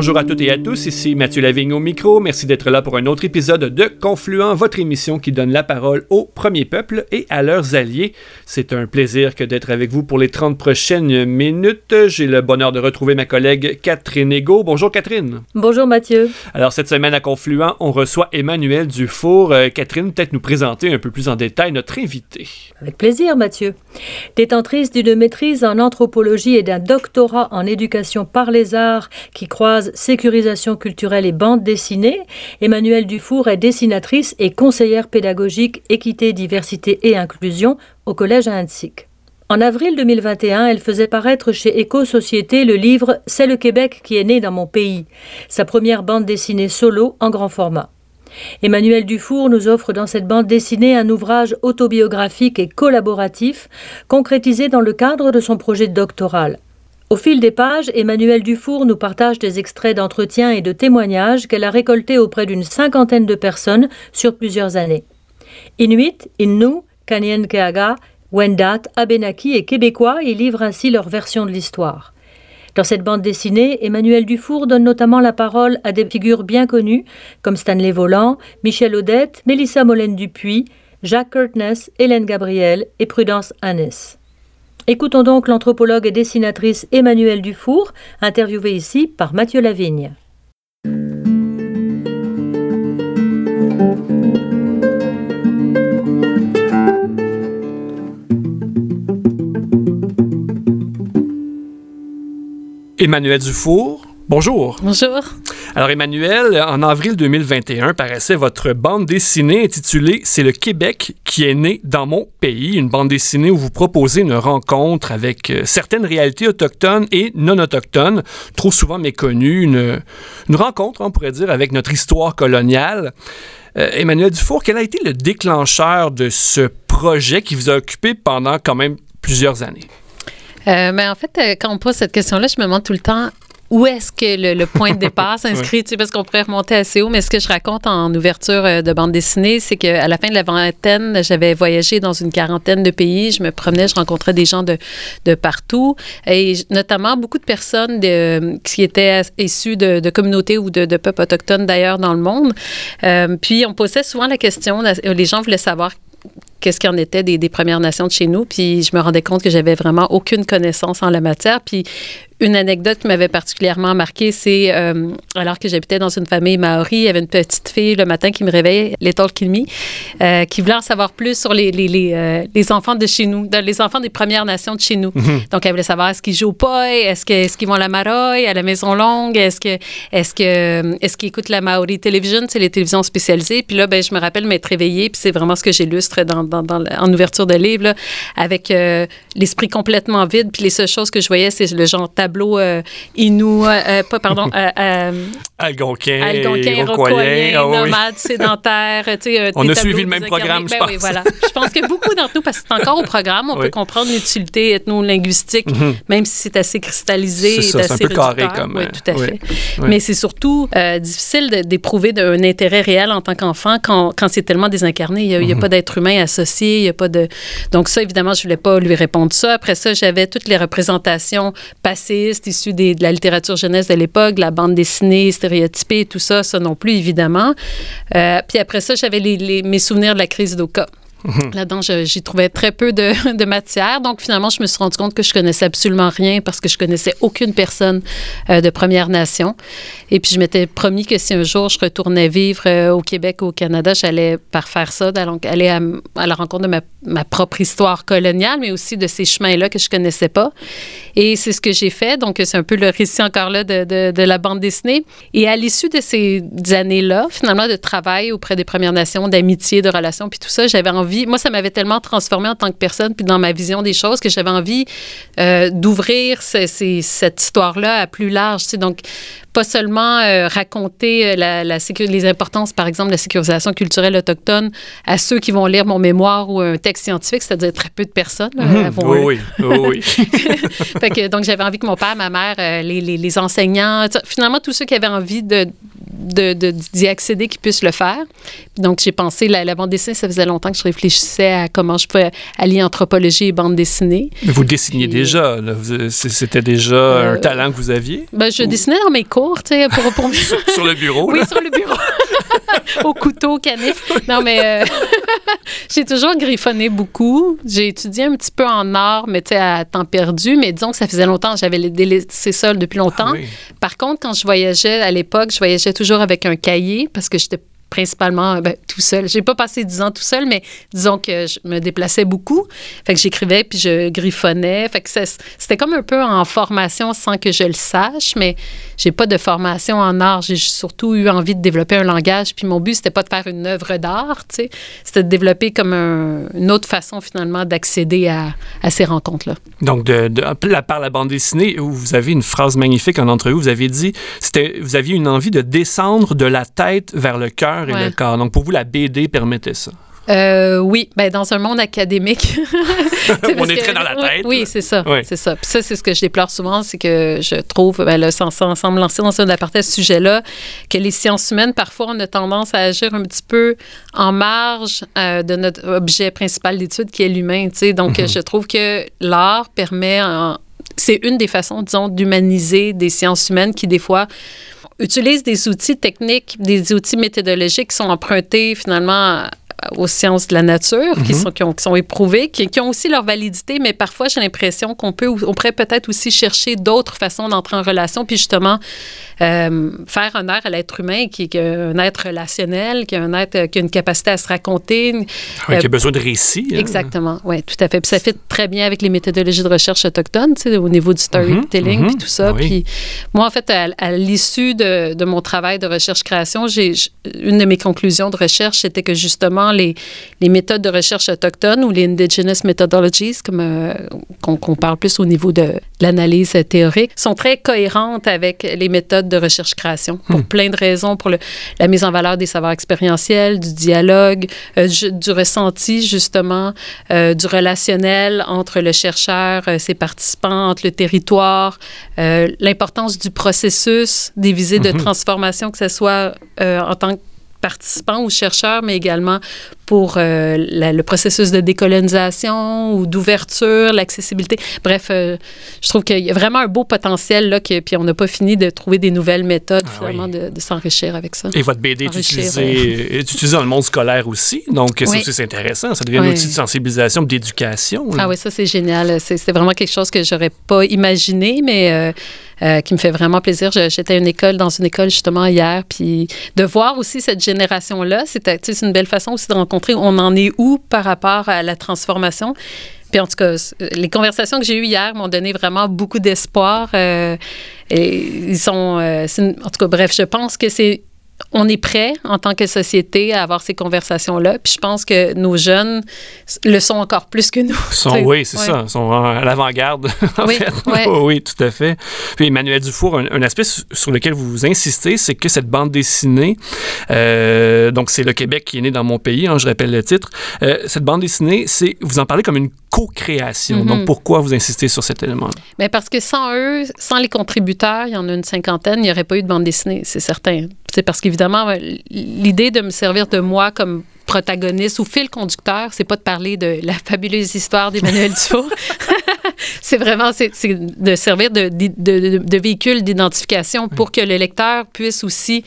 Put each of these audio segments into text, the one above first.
Bonjour à toutes et à tous, ici Mathieu Lavigne au micro. Merci d'être là pour un autre épisode de Confluent, votre émission qui donne la parole au premier peuple et à leurs alliés. C'est un plaisir que d'être avec vous pour les 30 prochaines minutes. J'ai le bonheur de retrouver ma collègue Catherine Ego. Bonjour Catherine. Bonjour Mathieu. Alors cette semaine à Confluent, on reçoit Emmanuel Dufour. Euh, Catherine, peut-être nous présenter un peu plus en détail notre invité. Avec plaisir Mathieu. Détentrice d'une maîtrise en anthropologie et d'un doctorat en éducation par les arts qui croise sécurisation culturelle et bande dessinée. Emmanuelle Dufour est dessinatrice et conseillère pédagogique équité, diversité et inclusion au Collège à En avril 2021, elle faisait paraître chez Éco-Société le livre C'est le Québec qui est né dans mon pays, sa première bande dessinée solo en grand format. Emmanuel Dufour nous offre dans cette bande dessinée un ouvrage autobiographique et collaboratif, concrétisé dans le cadre de son projet doctoral. Au fil des pages, Emmanuel Dufour nous partage des extraits d'entretiens et de témoignages qu'elle a récoltés auprès d'une cinquantaine de personnes sur plusieurs années. Inuit, Innu, Kanyenkeaga, Wendat, Abenaki et Québécois y livrent ainsi leur version de l'histoire. Dans cette bande dessinée, Emmanuel Dufour donne notamment la parole à des figures bien connues comme Stanley Volant, Michel Odette, Mélissa Molène Dupuis, Jacques Curtness, Hélène Gabriel et Prudence Hannes. Écoutons donc l'anthropologue et dessinatrice Emmanuelle Dufour, interviewée ici par Mathieu Lavigne. Emmanuel Dufour, bonjour. Bonjour. Alors Emmanuel, en avril 2021 paraissait votre bande dessinée intitulée C'est le Québec qui est né dans mon pays, une bande dessinée où vous proposez une rencontre avec euh, certaines réalités autochtones et non autochtones, trop souvent méconnues, une, rencontre, on pourrait dire, avec notre histoire coloniale. Euh, Emmanuel Dufour, quel a été le déclencheur de ce projet qui vous a occupé pendant quand même plusieurs années? Euh, ben, en fait, quand on pose cette question-là, je me demande tout le temps où est-ce que le, point de départ s'inscrit, tu sais, parce qu'on pourrait remonter assez haut, mais ce que je raconte en ouverture euh, de bande dessinée, c'est qu'à la fin de la vingtaine, j'avais voyagé dans une quarantaine de pays, je me promenais, je rencontrais des gens de, de partout, et notamment beaucoup de personnes de, qui étaient issues de, de communautés ou de, de, peuples autochtones d'ailleurs dans le monde. Euh, puis on posait souvent la question, les gens voulaient savoir qu'est-ce qu'il en était des, des, Premières Nations de chez nous. Puis je me rendais compte que j'avais vraiment aucune connaissance en la matière. Puis une anecdote qui m'avait particulièrement marqué, c'est euh, alors que j'habitais dans une famille maori, il y avait une petite fille le matin qui me réveillait, Little Kilmi, euh, qui voulait en savoir plus sur les, les, les, euh, les, enfants de chez nous, les enfants des Premières Nations de chez nous. Mhm. Donc, elle voulait savoir est-ce qu'ils jouent au poi, est-ce qu'ils est vont à la maroille, à la Maison Longue, est-ce est-ce que est-ce qu'ils écoutent la Maori Television, c'est les télévisions spécialisées. Puis là, ben, je me rappelle m'être réveillée, puis c'est vraiment ce que j'illustre dans, dans, dans, en ouverture de livre, là, avec l'esprit complètement vide, puis les seules choses que je voyais, c'est le genre tableau euh, Inou, euh, euh, pas, pardon, Algonquin, Algonquin, Iroquois, ah nomade, sédentaire. on a suivi le même programme, je ben pense. Oui, voilà. je pense que beaucoup d'entre nous, parce que c'est encore au programme, on peut comprendre l'utilité ethno-linguistique, mhm. même si c'est assez cristallisé. C'est assez un peu carré comme... Oui, tout à fait. Mais c'est surtout difficile d'éprouver un intérêt réel en tant qu'enfant quand, quand c'est tellement désincarné. Il n'y a, mhm. pas d'être humain associé, il y a pas de... Donc ça, évidemment, je ne voulais pas lui répondre ça. Après ça, j'avais toutes les représentations issus de la littérature jeunesse de l'époque, la bande dessinée stéréotypée, tout ça, ça non plus, évidemment. Euh, puis après ça, j'avais mes souvenirs de la crise d'Oka. Mhm. Là-dedans, j'y trouvais très peu de, matière. Donc, finalement, je me suis rendu compte que je connaissais absolument rien parce que je connaissais aucune personne euh, de Première Nation. Et puis, je m'étais promis que si un jour je retournais vivre euh, au Québec ou au Canada, j'allais parfaire ça, d'aller à, la rencontre de ma, propre histoire coloniale, mais aussi de ces chemins-là que je connaissais pas. Et c'est ce que j'ai fait. Donc, c'est un peu le récit encore là de, de, de la bande dessinée. Et à l'issue de ces années-là, finalement, de travail auprès des Premières Nations, d'amitié, de relations, puis tout ça, j'avais envie envie, moi, ça m'avait tellement transformé en tant que personne, puis dans ma vision des choses, que j'avais envie euh, d'ouvrir cette histoire-là à plus large. Tu sais. Donc, pas seulement euh, raconter euh, la, la les importances, par exemple, de la sécurisation culturelle autochtone à ceux qui vont lire mon mémoire ou un texte scientifique, c'est-à-dire très peu de personnes. Mmh, oui, oui, oui. fait que, donc, j'avais envie que mon père, ma mère, les, les, les enseignants, finalement, tous ceux qui avaient envie de, d'y accéder qui puissent le faire. Donc, j'ai pensé, la, la, bande dessinée, ça faisait longtemps que je réfléchissais à comment je pouvais allier anthropologie et bande dessinée. vous dessiniez déjà, c'était déjà un euh, talent que vous aviez? Ben, je dessinais dans mes cours, tu sais, pour, pour... sur le bureau? Oui, sur le bureau. au couteau, canif. Non, mais euh, j'ai toujours griffonné beaucoup. J'ai étudié un petit peu en art, mais tu sais, à temps perdu. Mais disons que ça faisait longtemps, j'avais laissé ça depuis longtemps. Ah Par contre, quand je voyageais à l'époque, je voyageais toujours avec un cahier parce que j'étais principalement ben, tout seul. J'ai pas passé dix ans tout seul, mais disons que je me déplaçais beaucoup. Fait que j'écrivais puis je griffonnais. Fait que c'était comme un peu en formation sans que je le sache, mais j'ai pas de formation en art. J'ai surtout eu envie de développer un langage. Puis mon but, c'était pas de faire une œuvre d'art. C'était de développer comme une autre façon finalement d'accéder à, ces rencontres-là. Donc, de, de, par la bande dessinée, où vous avez une phrase magnifique en entrevue, vous avez dit, c'était, vous aviez une envie de descendre de la tête vers le cœur et le corps. Donc, pour vous, la BD permettait ça? Euh, oui, ben dans un monde académique. On est très dans la tête. Oui, c'est ça. C'est ça. Puis ça, c'est ce que je déplore souvent, c'est que je trouve, ben là, sans, sans, me lancer dans un aparté à ce sujet-là, que les sciences humaines, parfois, on a tendance à agir un petit peu en marge euh, de notre objet principal d'étude, qui est l'humain. Donc, mm-hmm. je trouve que l'art permet, c'est une des façons, disons, d'humaniser des sciences humaines qui, des fois, utilisent des outils techniques, des outils méthodologiques qui sont empruntés finalement aux sciences de la nature, qui, mhm. sont, qui, ont, qui sont éprouvées, qui, qui, ont aussi leur validité, mais parfois j'ai l'impression qu'on peut, on pourrait peut-être aussi chercher d'autres façons d'entrer en relation, puis justement euh, faire honneur à l'être humain, qui, est un être relationnel, qui, est un être qui a une capacité à se raconter. qui a euh, besoin de récits. Hein. Exactement, oui, tout à fait. Puis ça fait très bien avec les méthodologies de recherche autochtones, tu sais, au niveau du storytelling, mhm, puis tout ça. Puis moi, en fait, à, l'issue de, de, mon travail de recherche-création, j'ai une de mes conclusions de recherche, c'était que justement, les, les, méthodes de recherche autochtones ou les indigenous methodologies, comme euh, qu'on parle plus au niveau de, l'analyse théorique, sont très cohérentes avec les méthodes de recherche-création pour hmm. plein de raisons, pour le, la mise en valeur des savoirs expérientiels, du dialogue, euh, du ressenti justement, euh, du relationnel entre le chercheur, ses participants, entre le territoire, l'importance du processus des visées de hmm. transformation, que ce soit en tant que participants ou chercheurs, mais également pour euh, le processus de décolonisation ou d'ouverture, l'accessibilité. Bref, euh, je trouve qu'il y a vraiment un beau potentiel là, que, puis on n'a pas fini de trouver des nouvelles méthodes ah finalement de, s'enrichir avec ça. Et votre BD est utilisée, est utilisée, dans le monde scolaire aussi, donc oui. c'est intéressant. Ça devient un outil de sensibilisation, d'éducation. Ah oui, ça c'est génial. C'est vraiment quelque chose que j'aurais pas imaginé, mais euh, euh, qui me fait vraiment plaisir. J'étais une école, dans une école justement hier, puis de voir aussi cette génération-là, c'est une belle façon aussi de rencontrer on en est où par rapport à la transformation. Puis en tout cas, les conversations que j'ai eues hier m'ont donné vraiment beaucoup d'espoir. Euh, et ils sont, euh, en tout cas, bref, je pense que c'est on est prêt en tant que société à avoir ces conversations-là. Puis je pense que nos jeunes le sont encore plus que nous. oui, c'est ça. Ils sont à l'avant-garde. oui, oui, tout à fait. Puis Emmanuel Dufour, un, aspect sur lequel vous insistez, c'est que cette bande dessinée, euh, donc c'est le Québec qui est né dans mon pays, hein, je rappelle le titre, euh, cette bande dessinée, c'est vous en parlez comme une co-création. Donc, mhm. pourquoi vous insistez sur cet élément? Mais parce que sans eux, sans les contributeurs, il y en a une cinquantaine, il n'y aurait pas eu de bande dessinée, c'est certain. C'est parce qu'évidemment, l'idée de me servir de moi comme protagoniste ou fil conducteur, c'est pas de parler de la fabuleuse histoire d'Emmanuel Dufour. c'est vraiment c'est, de servir de, de, de, de véhicule d'identification pour que le lecteur puisse aussi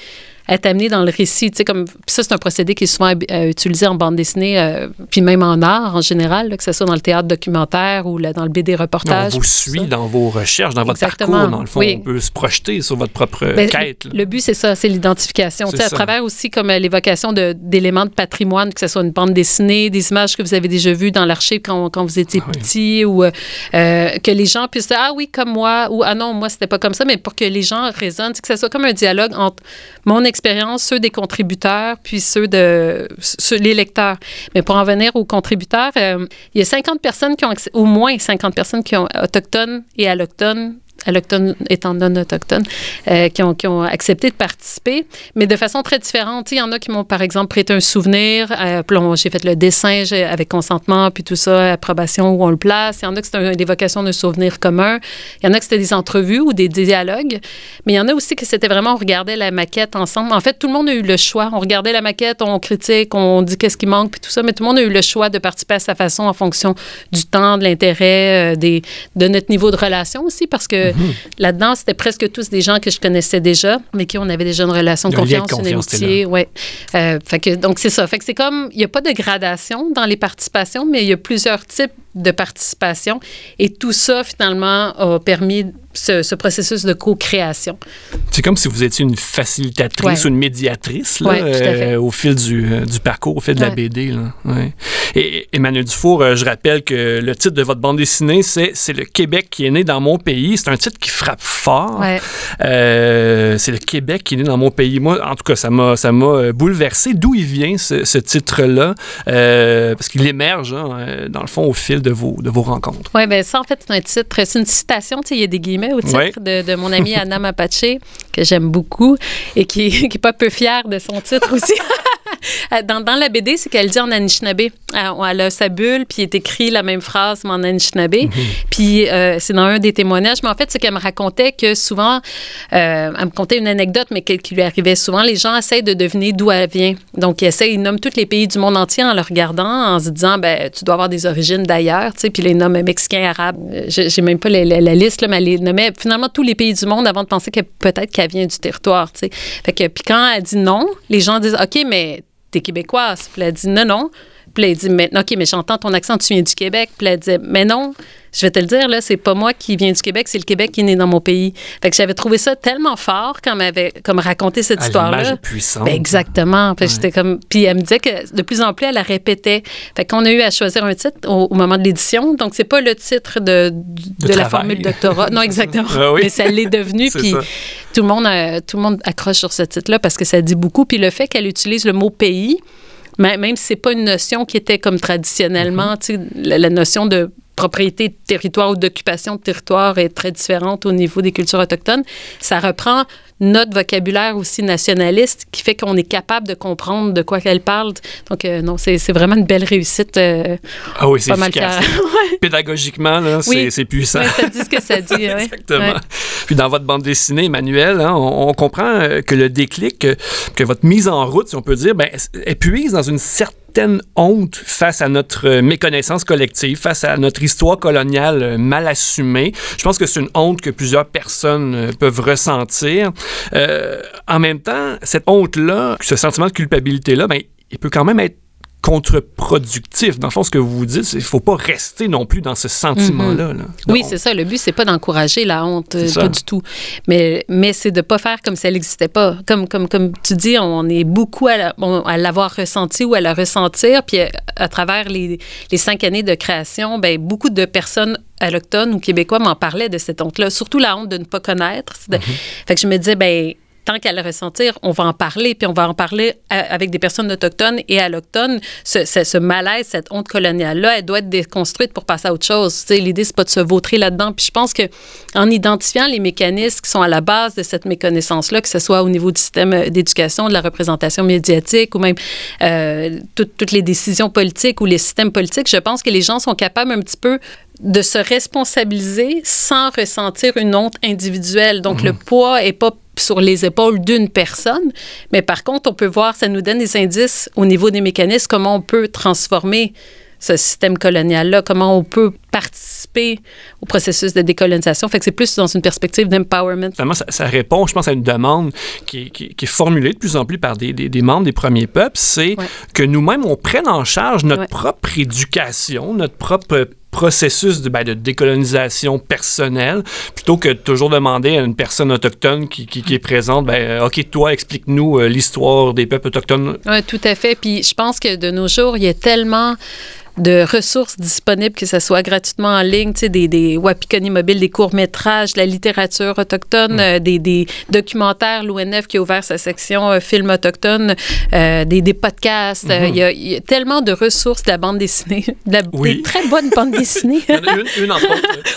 être amené dans le récit. Tu sais, comme, ça, c'est un procédé qui est souvent euh, utilisé en bande dessinée, euh, puis même en art en général, que ce soit dans le théâtre documentaire ou là, dans le BD reportage. On vous suit dans vos recherches, dans votre parcours, dans le fond. On peut se projeter sur votre propre ben, quête. Le but, c'est ça, c'est l'identification. Tu sais, à travers aussi comme euh, l'évocation d'éléments de, patrimoine, que ce soit une bande dessinée, des images que vous avez déjà vues dans l'archive quand, quand, vous étiez ah petit, ou que les gens puissent dire, ah oui, comme moi, ou ah non, moi, c'était pas comme ça, mais pour que les gens raisonnent, que ce soit comme un dialogue entre mon expérience, ceux des contributeurs, puis ceux de ceux, les lecteurs. Mais pour en venir aux contributeurs, euh, il y a 50 personnes qui ont, au moins 50 personnes qui ont autochtones et allochtones allochtones étant non autochtones, euh, qui, ont, qui, ont, accepté de participer, mais de façon très différente. Il y en a qui m'ont, par exemple, prêté un souvenir. Euh, j'ai fait le dessin avec consentement, puis tout ça, approbation, où on le place. Il y en a que c'était l'évocation d'un souvenir commun. Il y en a que c'était des entrevues ou des, dialogues. Mais il y en a aussi que c'était vraiment, on regardait la maquette ensemble. En fait, tout le monde a eu le choix. On regardait la maquette, on critique, on dit qu'est-ce qui manque, puis tout ça, mais tout le monde a eu le choix de participer à sa façon en fonction du temps, de l'intérêt, euh, de notre niveau de relation aussi, parce que Là-dedans, c'était presque tous des gens que je connaissais déjà, mais qui on avait déjà une relation de confiance, une amitié. Ouais. Euh, fait que, donc, c'est ça. Fait que c'est comme, il n'y a pas de gradation dans les participations, mais il y a plusieurs types de participation. Et tout ça, finalement, a permis ce, processus de co-création. C'est comme si vous étiez une facilitatrice ou une médiatrice là, euh, au fil du, euh, du, parcours, au fil de la BD. Là. Et Emmanuel Dufour, euh, je rappelle que le titre de votre bande dessinée, c'est C'est le Québec qui est né dans mon pays. C'est un titre qui frappe fort. c'est le Québec qui est né dans mon pays. Moi, en tout cas, ça m'a, ça m'a bouleversé. D'où il vient ce, titre-là? parce qu'il émerge, hein, dans le fond, au fil de vos, de vos rencontres. Oui, bien ça, en fait, c'est un titre, c'est une citation, il y a des guillemets au titre de, de, mon amie Anna Mapache, que j'aime beaucoup et qui n'est pas peu fière de son titre aussi. Dans, dans, la BD, c'est qu'elle dit en Anishinaabe. Euh, elle a sa bulle, puis est écrit la même phrase, mais en Anishinaabe. Mhm. Puis euh, c'est dans un des témoignages. Mais en fait, c'est qu'elle me racontait que souvent, elle me contait une anecdote, mais qui lui arrivait souvent. Les gens essayent de deviner d'où elle vient. Donc, ils essayent, ils nomment tous les pays du monde entier en le regardant, en se disant, ben, tu dois avoir des origines d'ailleurs, tu sais. Puis les nomment mexicains, arabes. J'ai même pas la, liste, là, mais elle les nommait finalement tous les pays du monde avant de penser que peut-être qu'elle vient du territoire, tu sais. Fait que, puis quand elle dit non, les gens disent, OK, mais t'es québécoise. Puis elle dit, non, non. Puis elle dit, mais, OK, mais j'entends ton accent, tu viens du Québec. Puis elle dit, mais non, je vais te le dire, là, c'est pas moi qui viens du Québec, c'est le Québec qui est né dans mon pays. Fait que j'avais trouvé ça tellement fort quand m'avait comme raconté cette histoire-là. puissante. Ben, exactement. Fait j'étais comme, puis elle me disait que de plus en plus, elle la répétait. Fait qu'on a eu à choisir un titre au, moment de l'édition. Donc, c'est pas le titre de, de, la formule doctorat. Non, exactement. Ah Mais ça l'est devenu. puis tout le, monde, tout le monde accroche sur ce titre-là parce que ça dit beaucoup. Puis le fait qu'elle utilise le mot pays, même si c'est pas une notion qui était comme traditionnellement, mm-hmm. la, la, notion de propriété de territoire ou d'occupation de territoire est très différente au niveau des cultures autochtones. Ça reprend notre vocabulaire aussi nationaliste qui fait qu'on est capable de comprendre de quoi qu'elle parle. Donc, euh, non, c'est vraiment une belle réussite. Euh, ah oui, c'est efficace. Pédagogiquement, c'est puissant. Oui, ça dit ce que ça dit. Exactement. Puis dans votre bande dessinée, Emmanuel, hein, on, comprend euh, que le déclic, que, votre mise en route, si on peut dire, ben, épuise dans une certaine honte face à notre méconnaissance collective, face à notre histoire coloniale mal assumée. Je pense que c'est une honte que plusieurs personnes peuvent ressentir. Euh, en même temps, cette honte-là, ce sentiment de culpabilité-là, ben, il peut quand même être contre-productif. Dans le fond, ce que vous vous dites, c'est qu'il ne faut pas rester non plus dans ce sentiment-là. Mhm. oui, c'est ça. Le but, c'est pas d'encourager la honte, euh, pas du tout. Mais, mais c'est de ne pas faire comme si elle n'existait pas. Comme, comme, comme tu dis, on est beaucoup à l'avoir ressenti ou à la ressentir. Puis à, travers les, les, cinq années de création, ben, beaucoup de personnes allochtones ou québécois m'en parlaient de cette honte-là, surtout la honte de ne pas connaître. Mhm. Fait que je me disais, ben tant qu'à le ressentir, on va en parler, puis on va en parler avec des personnes autochtones et allochtones. Ce, ce, malaise, cette honte coloniale-là, elle doit être déconstruite pour passer à autre chose. L'idée, c'est pas de se vautrer là-dedans. Puis je pense que en identifiant les mécanismes qui sont à la base de cette méconnaissance-là, que ce soit au niveau du système d'éducation, de la représentation médiatique ou même euh, toutes les décisions politiques ou les systèmes politiques, je pense que les gens sont capables un petit peu de se responsabiliser sans ressentir une honte individuelle. Donc, le mmh. poids est pas sur les épaules d'une personne, mais par contre, on peut voir, ça nous donne des indices au niveau des mécanismes, comment on peut transformer ce système colonial-là, comment on peut participer au processus de décolonisation. Fait que c'est plus dans une perspective d'empowerment. Ça, ça, répond, je pense, à une demande qui, est formulée de plus en plus par des, des, membres des premiers peuples, c'est que nous-mêmes, on prenne en charge notre propre éducation, notre propre processus de, ben, de, décolonisation personnelle, plutôt que de toujours demander à une personne autochtone qui, qui, est présente, ben, OK, toi, explique-nous euh, l'histoire des peuples autochtones. Oui, tout à fait. Puis je pense que de nos jours, il y a tellement de ressources disponibles, que ce soit gratuitement en ligne, tu sais, des, des Wapikoni mobiles, des courts-métrages, la littérature autochtone, mm. euh, des, des, documentaires, l'ONF qui a ouvert sa section euh, film autochtone, euh, des, des, podcasts. Mm-hmm. il, y a, y, a, tellement de ressources de la bande dessinée, de la, oui. des très bonnes bandes dessinées. il y en a une, une en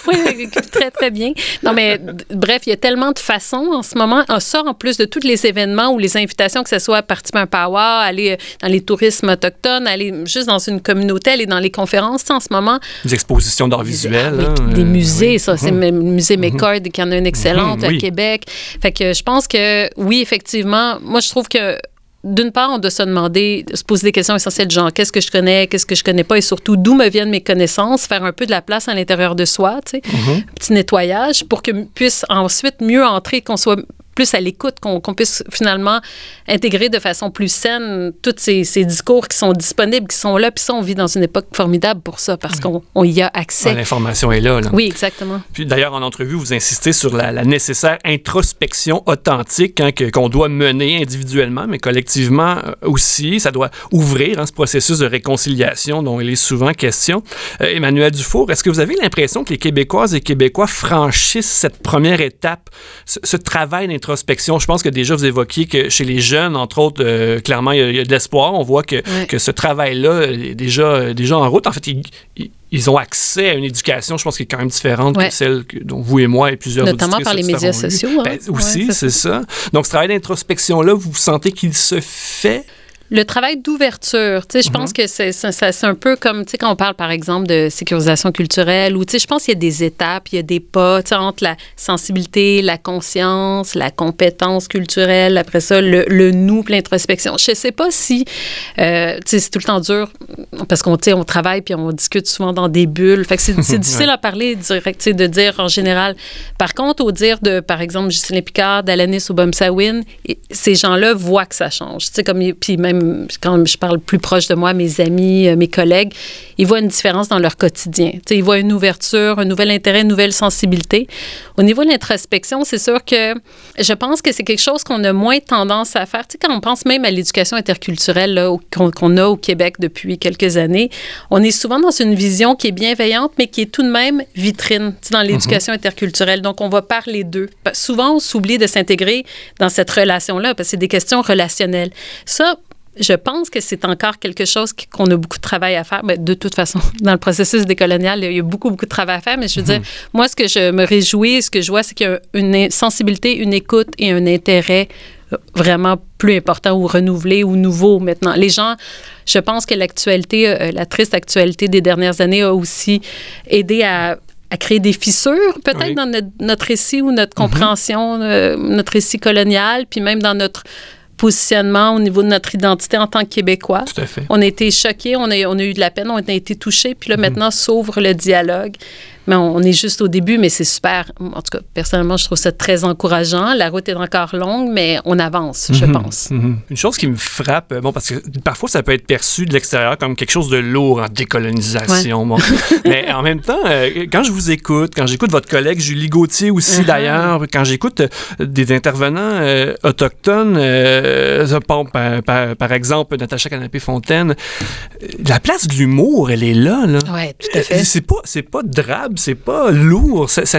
oui, très, très bien. Non, mais bref, il y a tellement de façons en ce moment. On sort en plus de tous les événements ou les invitations, que ce soit participer à un power, aller dans les tourismes autochtones, aller juste dans une communauté, aller dans les conférences en ce moment. Des expositions d'art visuel. Des, hein, des musées, oui. ça. C'est le musée McCord qui en a une excellente à Québec. Fait que je pense que oui, effectivement, moi je trouve que d'une part, on doit se demander, se poser des questions essentielles, genre qu'est-ce que je connais, qu'est-ce que je connais pas, et surtout d'où me viennent mes connaissances, faire un peu de la place à l'intérieur de soi, tu sais, mm-hmm. petit nettoyage pour que puisse ensuite mieux entrer, qu'on soit plus à l'écoute, qu'on qu puisse finalement intégrer de façon plus saine tous ces, ces, discours qui sont disponibles, qui sont là. Puis ça, on vit dans une époque formidable pour ça, parce qu'on on y a accès. L'information est là, là, Oui, exactement. Puis d'ailleurs, en entrevue, vous insistez sur la, la nécessaire introspection authentique hein, qu'on doit mener individuellement, mais collectivement aussi. Ça doit ouvrir hein, ce processus de réconciliation dont il est souvent question. Euh, Emmanuel Dufour, est-ce que vous avez l'impression que les Québécoises et Québécois franchissent cette première étape, ce, ce travail d'introspection introspection. Je pense que déjà, vous évoquiez que chez les jeunes, entre autres, euh, clairement, il y, a, il y, a de l'espoir. On voit que, que ce travail-là est déjà, déjà en route. En fait, il, il, ils ont accès à une éducation, je pense, qui est quand même différente ouais. que celle que, dont vous et moi et plusieurs Notamment par les médias sociaux. Hein? Ben, aussi, ouais, c'est ça. Donc, ce travail d'introspection-là, vous sentez qu'il se fait le travail d'ouverture, tu sais, je mm -hmm. pense que c'est, c'est un peu comme, tu sais, quand on parle, par exemple, de sécurisation culturelle, ou, tu sais, je pense qu'il y a des étapes, il y a des pas, tu sais, entre la sensibilité, la conscience, la compétence culturelle, après ça, le, le nous, l'introspection. Je sais pas si, euh, tu sais, c'est tout le temps dur, parce qu'on, tu sais, on travaille, puis on discute souvent dans des bulles, fait que c'est, difficile à parler direct, tu sais, de dire en général. Par contre, au dire de, par exemple, Justine Picard, d'Alanis Obomsawin, ces gens-là voient que ça change, tu sais, comme, puis même quand je parle plus proche de moi, mes amis, mes collègues, ils voient une différence dans leur quotidien. T'sais, ils voient une ouverture, un nouvel intérêt, une nouvelle sensibilité. Au niveau de l'introspection, c'est sûr que je pense que c'est quelque chose qu'on a moins tendance à faire. T'sais, quand on pense même à l'éducation interculturelle qu'on qu a au Québec depuis quelques années, on est souvent dans une vision qui est bienveillante, mais qui est tout de même vitrine dans l'éducation mm -hmm. interculturelle. Donc, on va parler d'eux. Souvent, on s'oublie de s'intégrer dans cette relation-là parce que c'est des questions relationnelles. Ça, je pense que c'est encore quelque chose qu'on a beaucoup de travail à faire. Mais de toute façon, dans le processus décolonial, il y a beaucoup, beaucoup de travail à faire. Mais je veux dire, moi, ce que je me réjouis, ce que je vois, c'est qu'il y a une sensibilité, une écoute et un intérêt vraiment plus important ou renouvelé ou nouveau maintenant. Les gens, je pense que l'actualité, euh, la triste actualité des dernières années a aussi aidé à à créer des fissures, peut-être oui. dans notre, notre, récit ou notre compréhension, mm -hmm. euh, notre récit colonial, puis même dans notre positionnement au niveau de notre identité en tant que Québécois. Tout à fait. On a été choqués, on a, on a eu de la peine, on a été touchés, puis là, mmh. maintenant, s'ouvre le dialogue. Mais on, est juste au début, mais c'est super. En tout cas, personnellement, je trouve ça très encourageant. La route est encore longue, mais on avance, je mmh, pense. Mmh. Une chose qui me frappe, bon, parce que parfois, ça peut être perçu de l'extérieur comme quelque chose de lourd en décolonisation. Ouais. Bon. mais en même temps, euh, quand je vous écoute, quand j'écoute votre collègue Julie Gauthier aussi, uh -huh. d'ailleurs, quand j'écoute euh, des intervenants euh, autochtones, euh, par, par, par, exemple, Natacha Canapé-Fontaine, la place de l'humour, elle est là. là. Oui, tout à fait. C'est pas, pas drabe, c'est pas lourd. Ça, ça,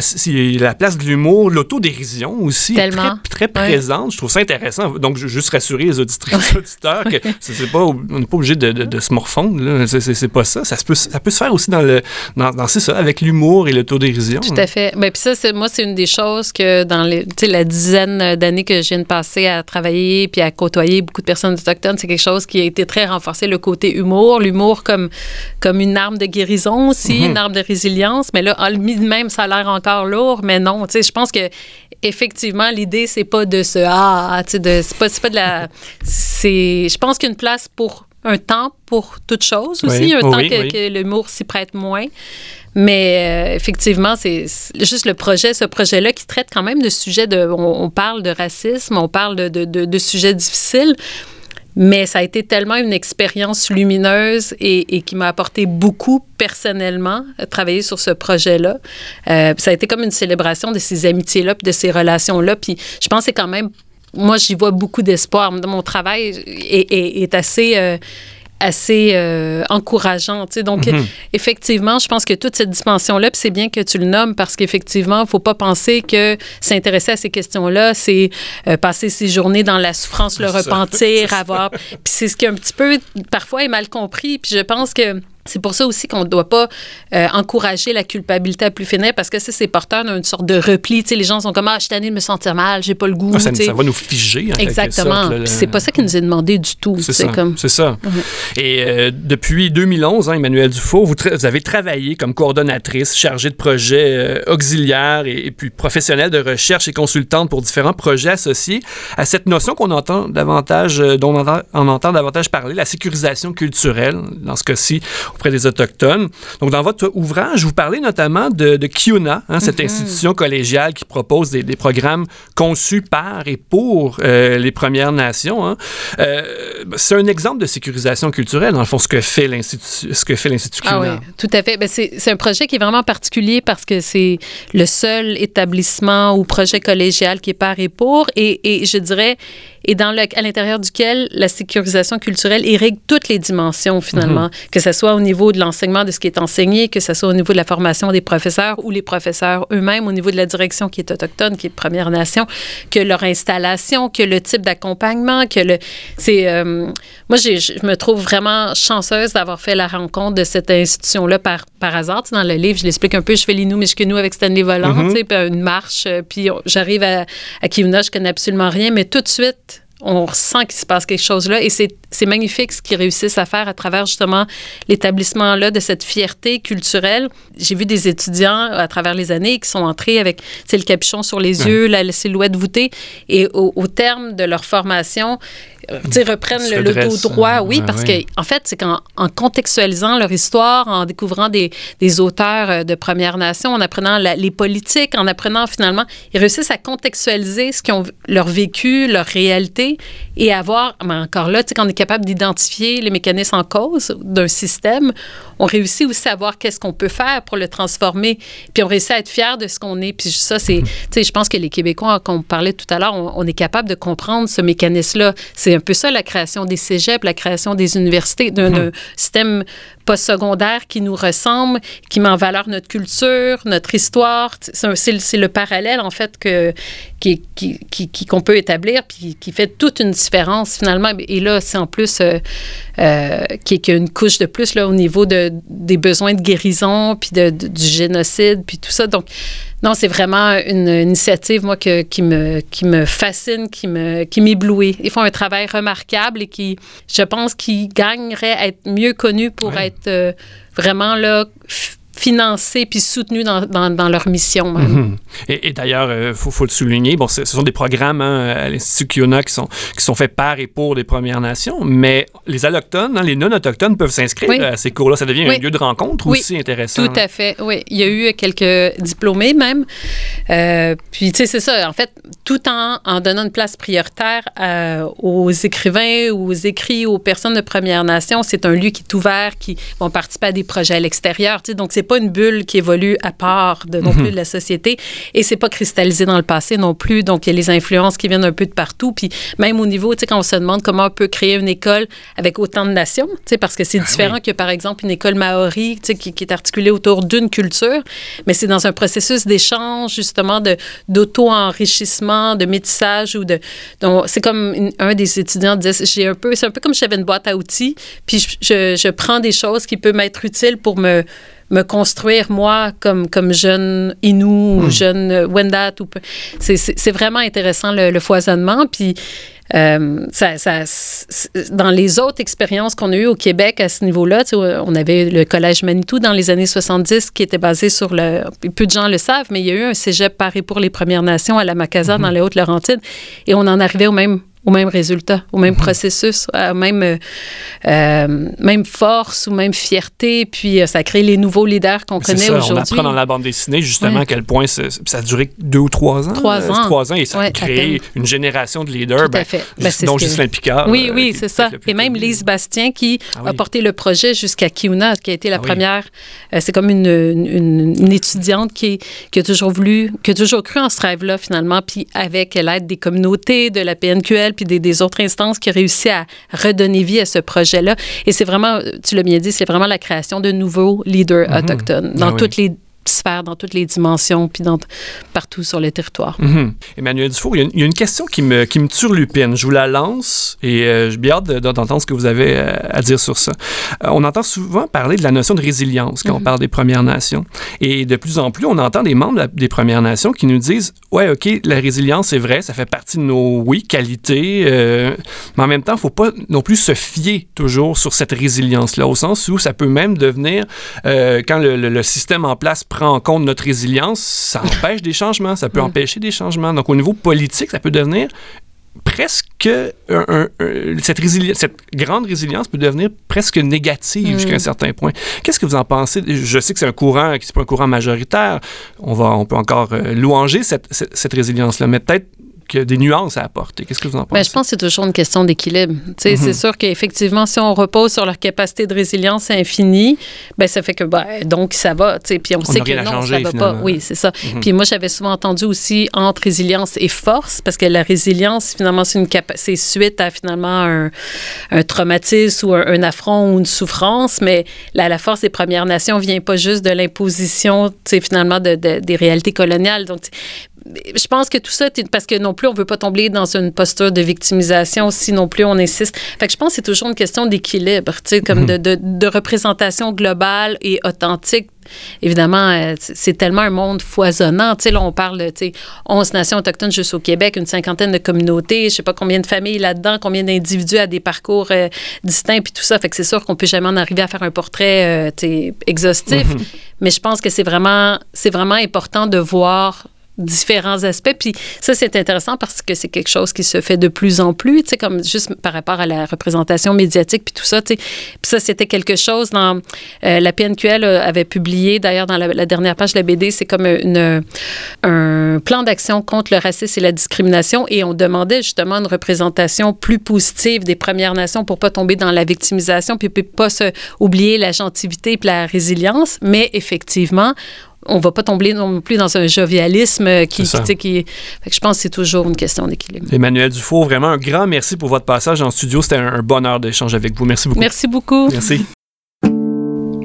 la place de l'humour, l'autodérision aussi, Tellement. très, très présente. Ouais. Je trouve ça intéressant. Donc, je juste rassurer les auditrices et auditeurs que c'est pas, on n'est pas obligé de, de, de, se morfondre. C'est pas ça. Ça, peut, ça peut se faire aussi dans le, dans, dans c'est ça, avec l'humour et l'autodérision. Tout à fait. Mais puis ça, moi, c'est une des choses que dans les, la dizaine d'années que je viens de passer à travailler puis à côtoyer beaucoup de personnes autochtones, c'est quelque chose qui a été très renforcé, le côté humour, l'humour comme, comme une arme de guérison aussi, -hmm. une arme de résilience. Mais là, même, ça a l'air encore lourd, mais non. Tu sais, je pense que effectivement, l'idée, c'est pas de se ah, tu sais, c'est pas, pas de la, c'est, je pense qu'une place pour un temps pour toute chose aussi, oui, un oui, temps que, oui. que l'humour s'y prête moins. Mais euh, effectivement, c'est juste le projet, ce projet-là qui traite quand même de sujets de. On, on parle de racisme, on parle de, de, de, de, sujets difficiles, mais ça a été tellement une expérience lumineuse et, qui m'a apporté beaucoup personnellement, travailler sur ce projet-là. Euh, ça a été comme une célébration de ces amitiés-là, de ces relations-là. Puis je pense que c'est quand même. Moi, j'y vois beaucoup d'espoir. Mon travail est, est, est assez. Euh, assez euh, encourageant. Donc, mhm. effectivement, je pense que toute cette dimension-là, puis c'est bien que tu le nommes parce qu'effectivement, il ne faut pas penser que s'intéresser à ces questions-là, c'est euh, passer ses journées dans la souffrance, le repentir, avoir... Puis c'est ce qui un petit peu, parfois, est mal compris. Puis je pense que c'est pour ça aussi qu'on ne doit pas euh, encourager la culpabilité à plus finir parce que ça, c'est porteur d'une sorte de repli. Tu sais, les gens sont comme Ah, je suis tannée de me sentir mal, j'ai pas le goût. Ah, ça, va nous figer. En Exactement. C'est pas ça qui nous est demandé du tout. C'est ça. Comme... C'est ça. Et euh, depuis 2011, hein, Emmanuel Dufault, vous, vous, avez travaillé comme coordonnatrice, chargée de projets euh, auxiliaires et, puis professionnelle de recherche et consultante pour différents projets associés à cette notion qu'on entend davantage, dont on entend, on entend davantage parler, la sécurisation culturelle. Dans ce cas-ci, auprès des Autochtones. Donc, dans votre ouvrage, vous parlez notamment de, de Kiuna, hein, cette mhm. institution collégiale qui propose des, programmes conçus par et pour euh, les Premières Nations. Hein. Euh, c'est un exemple de sécurisation culturelle, dans le fond, ce que fait l'Institut, ah Kiuna. Ah oui, tout à fait. Ben, c'est, un projet qui est vraiment particulier parce que c'est le seul établissement ou projet collégial qui est par et pour. Et, et je dirais, et dans le, à l'intérieur duquel la sécurisation culturelle irrigue toutes les dimensions finalement, mhm. que ce soit au niveau de l'enseignement de ce qui est enseigné, que ce soit au niveau de la formation des professeurs ou les professeurs eux-mêmes, au niveau de la direction qui est autochtone, qui est de Première Nation, que leur installation, que le type d'accompagnement, que le... C'est... Euh, moi, je me trouve vraiment chanceuse d'avoir fait la rencontre de cette institution-là par, par hasard. dans le livre, je l'explique un peu, je fais les nous, mais je nous avec Stanley Volant, mhm. tu sais, une marche, euh, puis j'arrive à, à Kiuna, je connais absolument rien, mais tout de suite, on ressent qu'il se passe quelque chose là et c'est magnifique ce qu'ils réussissent à faire à travers justement l'établissement là de cette fierté culturelle. J'ai vu des étudiants à travers les années qui sont entrés avec le capuchon sur les yeux, la, silhouette voûtée et au, au terme de leur formation, reprennent le, dos droit, oui, parce qu'en en fait, c'est qu'en en contextualisant leur histoire, en découvrant des, des auteurs euh, de Première Nation, en apprenant les politiques, en apprenant finalement, ils réussissent à contextualiser ce qu'ils ont leur vécu, leur réalité, et avoir, mais encore là, tu sais, quand on est capable d'identifier les mécanismes en cause d'un système, on réussit aussi à voir qu'est-ce qu'on peut faire pour le transformer, puis on réussit à être fier de ce qu'on est. Puis ça, c'est, tu sais, je pense que les Québécois, comme on parlait tout à l'heure, on, on est capable de comprendre ce mécanisme-là. C'est un peu ça la création des cégeps, la création des universités, d'un mhm. système postsecondaire qui nous ressemble, qui met en valeur notre culture, notre histoire. C'est le parallèle, en fait, que, qu'on qui, qui, qu'on peut établir, puis qui fait toute une différence, finalement. Et là, c'est en plus euh, euh, qui est une couche de plus là, au niveau de, des besoins de guérison, puis de, du génocide, puis tout ça. Donc, non, c'est vraiment une initiative, moi, que, qui, me, qui me fascine, qui me qui m'éblouit. Ils font un travail remarquable et qui, je pense, qui gagnerait à être mieux connu pour être euh, vraiment là financés puis soutenus dans, dans, leur mission. Mhm. Et, d'ailleurs, il euh, faut, faut, le souligner, bon, ce sont des programmes hein, à l'Institut Kiona qui sont, qui sont faits par et pour les Premières Nations, mais les allochtones, hein, les non-autochtones peuvent s'inscrire à ces cours-là. Ça devient un lieu de rencontre aussi intéressant. Tout à fait, oui. Il y a eu quelques diplômés même. Euh, puis, tu sais, c'est ça. En fait, tout en, en donnant une place prioritaire euh, aux écrivains, aux écrits, aux personnes de Premières Nations, c'est un lieu qui est ouvert, qui vont participer à des projets à l'extérieur. Tu sais, donc, c'est pas une bulle qui évolue à part de, non plus mhm. de la société et c'est pas cristallisé dans le passé non plus. Donc, il y a les influences qui viennent un peu de partout. Puis même au niveau, tu sais, quand on se demande comment on peut créer une école avec autant de nations, tu sais, parce que c'est ah différent que, par exemple, une école maori, tu sais, qui, est articulée autour d'une culture, mais c'est dans un processus d'échange, justement, de, d'auto-enrichissement, de métissage ou de... Donc, c'est comme un des étudiants disait, j'ai un peu, c'est un peu comme si j'avais une boîte à outils, puis je, je prends des choses qui peuvent m'être utiles pour me me construire moi comme, comme jeune Inou ou hmm. jeune Wendat. C'est vraiment intéressant le, foisonnement. Puis euh, ça, ça, dans les autres expériences qu'on a eues au Québec à ce niveau-là, on avait le Collège Manitou dans les années 70 qui était basé sur le... Peu de gens le savent, mais il y a eu un cégep Paris pour les Premières Nations à la Macasa, hmm. dans les Hautes-Laurentides, et on en arrivait au même au même résultat, au même mhm. processus, à même, euh, euh, même force ou même fierté. Puis euh, ça crée les nouveaux leaders qu'on connaît aujourd'hui. On apprend dans la bande dessinée justement à quel point ça, a duré deux ou trois ans. Trois ans. trois ans et ça a créé une génération de leaders. Tout à ben, fait. Ben, dont Ghislain Picard. Oui, oui, c'est ça. Et même Lise Bastien qui ah a porté le projet jusqu'à Kiuna, qui a été la ah première. c'est comme une, une, étudiante qui, qui a toujours voulu, qui a toujours cru en ce rêve-là finalement, puis avec l'aide des communautés, de la PNQL, puis des, autres instances qui ont réussi à redonner vie à ce projet-là. Et c'est vraiment, tu l'as bien dit, c'est vraiment la création de nouveaux leaders mm-hmm. autochtones dans ah toutes les faire dans toutes les dimensions, puis dans, partout sur le territoire. Mhm. Emmanuel Dufour, il y, a une, question qui me, qui me turlupine. Je vous la lance et euh, j'ai bien hâte d'entendre ce que vous avez euh, à dire sur ça. Euh, on entend souvent parler de la notion de résilience quand on mhm. parle des Premières Nations. Et de plus en plus, on entend des membres des Premières Nations qui nous disent Ouais, OK, la résilience, c'est vrai, ça fait partie de nos, oui, qualités, mais en même temps, il ne faut pas non plus se fier toujours sur cette résilience-là, au sens où ça peut même devenir, quand le, le, le système en place prend en compte notre résilience, ça empêche des changements, ça peut mm. empêcher des changements. Donc, au niveau politique, ça peut devenir presque cette, cette grande résilience peut devenir presque négative jusqu'à un mm. certain point. Qu'est-ce que vous en pensez? Je sais que c'est un courant qui n'est pas un courant majoritaire. On, va, on peut encore euh, louanger cette, cette, cette résilience-là, mais peut-être des nuances à apporter. Qu'est-ce que vous en pensez? Bien, je pense que c'est toujours une question d'équilibre. C'est mhm. sûr qu'effectivement, si on repose sur leur capacité de résilience infinie, ben, ça fait que, ben, donc, ça va. Puis on, sait que non, ça va pas. Oui, c'est ça. Mhm. Puis moi, j'avais souvent entendu aussi entre résilience et force, parce que la résilience, finalement, c'est une c'est suite à finalement un, un traumatisme ou un, affront ou une souffrance, mais la, la force des Premières Nations vient pas juste de l'imposition, finalement, de, des réalités coloniales. Donc, je pense que tout ça, parce que non plus, on veut pas tomber dans une posture de victimisation si non plus on insiste. Fait que je pense que c'est toujours une question d'équilibre, tu sais, comme mhm. de, de, représentation globale et authentique évidemment, euh, c'est tellement un monde foisonnant. Tu sais, là, on parle de 11 nations autochtones juste au Québec, une cinquantaine de communautés, je sais pas combien de familles là-dedans, combien d'individus à des parcours euh, distincts, puis tout ça. Fait que c'est sûr qu'on peut jamais en arriver à faire un portrait euh, exhaustif. Mhm. Mais je pense que c'est vraiment, c'est vraiment important de voir différents aspects. Puis ça, c'est intéressant parce que c'est quelque chose qui se fait de plus en plus, tu sais, comme juste par rapport à la représentation médiatique, puis tout ça, tu sais. Puis ça, c'était quelque chose dans... Euh, la PNQL avait publié, d'ailleurs, dans la, dernière page de la BD, c'est comme un plan d'action contre le racisme et la discrimination, et on demandait justement une représentation plus positive des Premières Nations pour pas tomber dans la victimisation, puis, puis pas se oublier la gentilité puis la résilience, mais effectivement, on va pas tomber non plus dans un jovialisme qui, qui, je pense que c'est toujours une question d'équilibre. Emmanuel Dufour, vraiment un grand merci pour votre passage en studio. C'était un, bonheur d'échanger avec vous. Merci beaucoup. Merci beaucoup. Merci.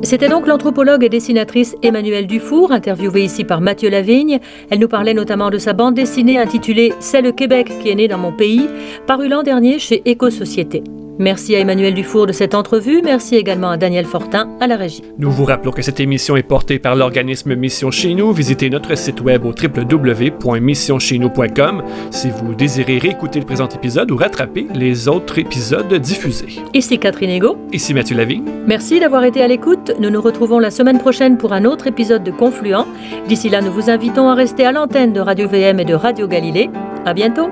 C'était donc l'anthropologue et dessinatrice Emmanuelle Dufour, interviewée ici par Mathieu Lavigne. Elle nous parlait notamment de sa bande dessinée intitulée C'est le Québec qui est né dans mon pays, parue l'an dernier chez Éco-Société. Merci à Emmanuel Dufour de cette entrevue. Merci également à Daniel Fortin à la régie. Nous vous rappelons que cette émission est portée par l'organisme Mission Chez Nous. Visitez notre site web au www.missioncheznous.com si vous désirez réécouter le présent épisode ou rattraper les autres épisodes diffusés. Ici Catherine Ego. Ici Mathieu Lavigne. Merci d'avoir été à l'écoute. Nous nous retrouvons la semaine prochaine pour un autre épisode de Confluent. D'ici là, nous vous invitons à rester à l'antenne de Radio VM et de Radio Galilée. À bientôt.